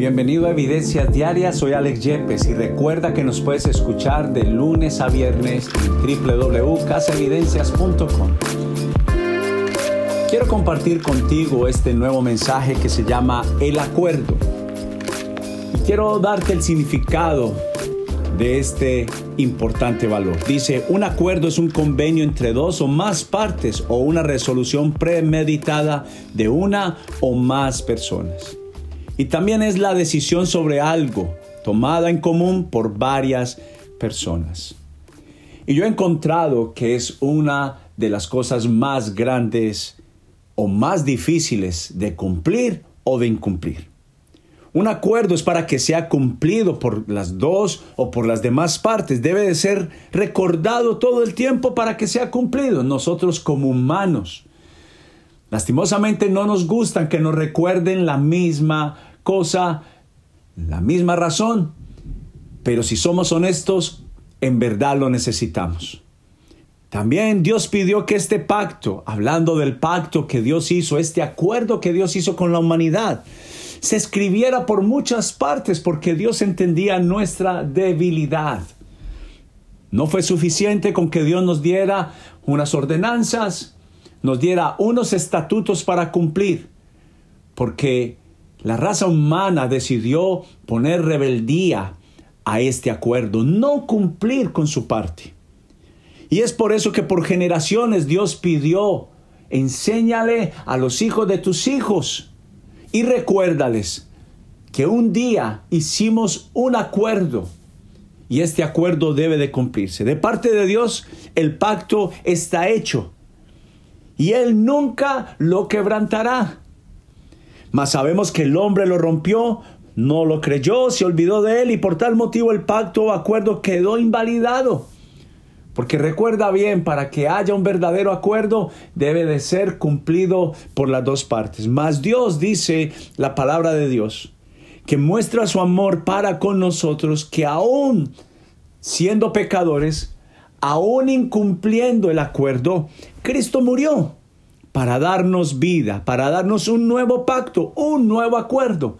Bienvenido a Evidencias Diarias, soy Alex Yepes y recuerda que nos puedes escuchar de lunes a viernes en www.casaevidencias.com. Quiero compartir contigo este nuevo mensaje que se llama El Acuerdo. Y quiero darte el significado de este importante valor. Dice, un acuerdo es un convenio entre dos o más partes o una resolución premeditada de una o más personas. Y también es la decisión sobre algo tomada en común por varias personas. Y yo he encontrado que es una de las cosas más grandes o más difíciles de cumplir o de incumplir. Un acuerdo es para que sea cumplido por las dos o por las demás partes. Debe de ser recordado todo el tiempo para que sea cumplido. Nosotros como humanos, lastimosamente no nos gustan que nos recuerden la misma cosa, la misma razón. Pero si somos honestos, en verdad lo necesitamos. También Dios pidió que este pacto, hablando del pacto que Dios hizo, este acuerdo que Dios hizo con la humanidad, se escribiera por muchas partes porque Dios entendía nuestra debilidad. No fue suficiente con que Dios nos diera unas ordenanzas, nos diera unos estatutos para cumplir, porque la raza humana decidió poner rebeldía a este acuerdo, no cumplir con su parte. Y es por eso que por generaciones Dios pidió, enséñale a los hijos de tus hijos y recuérdales que un día hicimos un acuerdo y este acuerdo debe de cumplirse. De parte de Dios, el pacto está hecho y Él nunca lo quebrantará. Mas sabemos que el hombre lo rompió, no lo creyó, se olvidó de Él y por tal motivo el pacto o acuerdo quedó invalidado. Porque recuerda bien, para que haya un verdadero acuerdo debe de ser cumplido por las dos partes. Mas Dios dice la palabra de Dios, que muestra su amor para con nosotros, que aún siendo pecadores, aún incumpliendo el acuerdo, Cristo murió para darnos vida, para darnos un nuevo pacto, un nuevo acuerdo.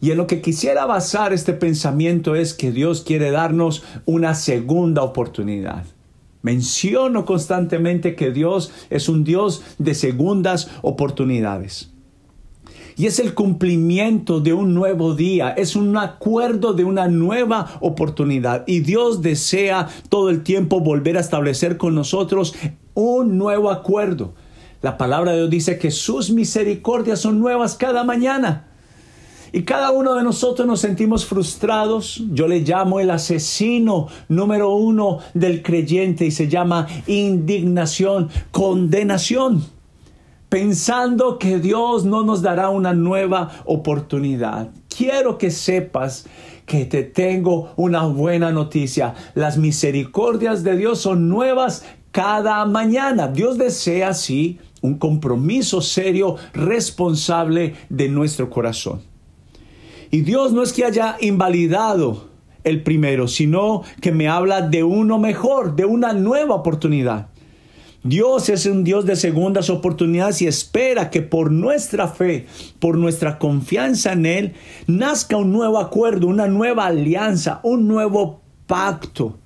Y en lo que quisiera basar este pensamiento es que Dios quiere darnos una segunda oportunidad. Menciono constantemente que Dios es un Dios de segundas oportunidades. Y es el cumplimiento de un nuevo día, es un acuerdo de una nueva oportunidad. Y Dios desea todo el tiempo volver a establecer con nosotros un nuevo acuerdo. La palabra de Dios dice que sus misericordias son nuevas cada mañana. Y cada uno de nosotros nos sentimos frustrados. Yo le llamo el asesino número uno del creyente y se llama indignación, condenación. Pensando que Dios no nos dará una nueva oportunidad. Quiero que sepas que te tengo una buena noticia. Las misericordias de Dios son nuevas cada mañana. Dios desea así un compromiso serio, responsable de nuestro corazón. Y Dios no es que haya invalidado el primero, sino que me habla de uno mejor, de una nueva oportunidad. Dios es un Dios de segundas oportunidades y espera que por nuestra fe, por nuestra confianza en Él, nazca un nuevo acuerdo, una nueva alianza, un nuevo pacto.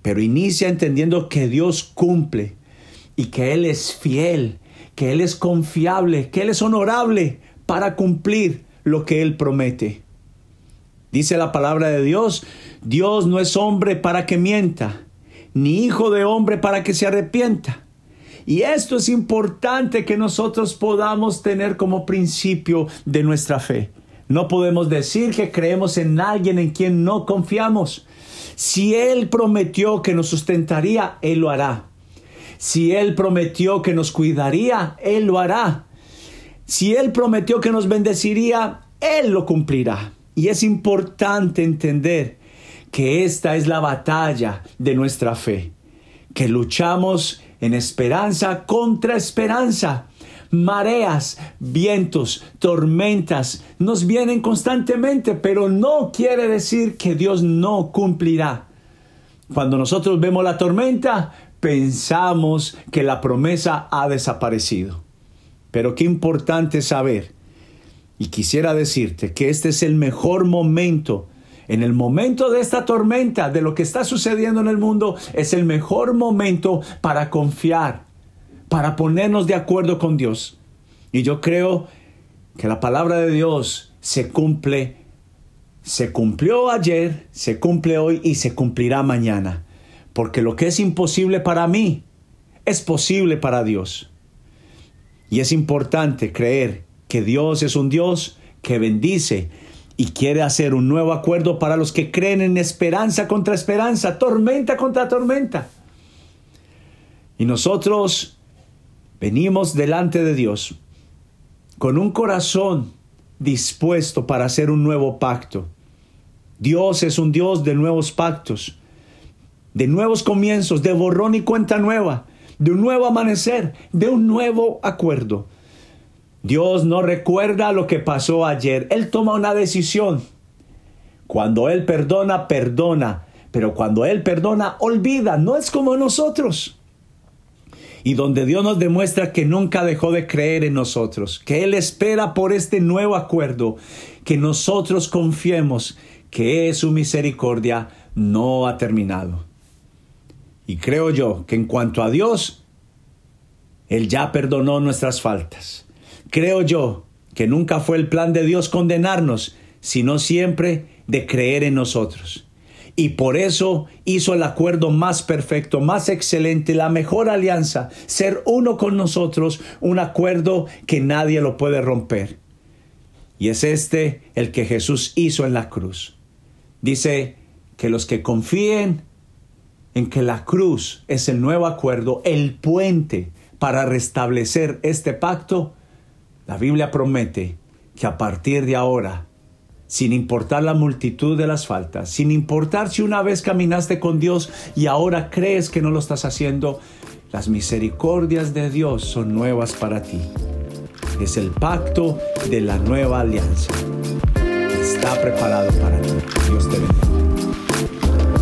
Pero inicia entendiendo que Dios cumple y que Él es fiel, que Él es confiable, que Él es honorable para cumplir lo que Él promete. Dice la palabra de Dios, Dios no es hombre para que mienta, ni hijo de hombre para que se arrepienta. Y esto es importante que nosotros podamos tener como principio de nuestra fe. No podemos decir que creemos en alguien en quien no confiamos. Si Él prometió que nos sustentaría, Él lo hará. Si Él prometió que nos cuidaría, Él lo hará. Si Él prometió que nos bendeciría, Él lo cumplirá. Y es importante entender que esta es la batalla de nuestra fe, que luchamos en esperanza contra esperanza. Mareas, vientos, tormentas nos vienen constantemente, pero no quiere decir que Dios no cumplirá. Cuando nosotros vemos la tormenta, pensamos que la promesa ha desaparecido. Pero qué importante saber Y quisiera decirte que este es el mejor momento en el momento de esta tormenta, de lo que está sucediendo en el mundo, es el mejor momento para confiar, para ponernos de acuerdo con Dios. Y yo creo que la palabra de Dios se cumple, se cumplió ayer, se cumple hoy y se cumplirá mañana. Porque lo que es imposible para mí es posible para Dios. Y es importante creer que Dios es un Dios que bendice y quiere hacer un nuevo acuerdo para los que creen en esperanza contra esperanza, tormenta contra tormenta. Y nosotros venimos delante de Dios con un corazón dispuesto para hacer un nuevo pacto. Dios es un Dios de nuevos pactos, de nuevos comienzos, de borrón y cuenta nueva, de un nuevo amanecer, de un nuevo acuerdo. Dios no recuerda lo que pasó ayer. Él toma una decisión. Cuando Él perdona, perdona. Pero cuando Él perdona, olvida. No es como nosotros. Y donde Dios nos demuestra que nunca dejó de creer en nosotros, que Él espera por este nuevo acuerdo, que nosotros confiemos que su misericordia no ha terminado. Y creo yo que en cuanto a Dios, Él ya perdonó nuestras faltas. Creo yo que nunca fue el plan de Dios condenarnos, sino siempre de creer en nosotros. Y por eso hizo el acuerdo más perfecto, más excelente, la mejor alianza, ser uno con nosotros, un acuerdo que nadie lo puede romper. Y es este el que Jesús hizo en la cruz. Dice que los que confíen en que la cruz es el nuevo acuerdo, el puente para restablecer este pacto, la Biblia promete que a partir de ahora, sin importar la multitud de las faltas, sin importar si una vez caminaste con Dios y ahora crees que no lo estás haciendo, las misericordias de Dios son nuevas para ti. Es el pacto de la nueva alianza. Está preparado para ti. Dios te bendiga.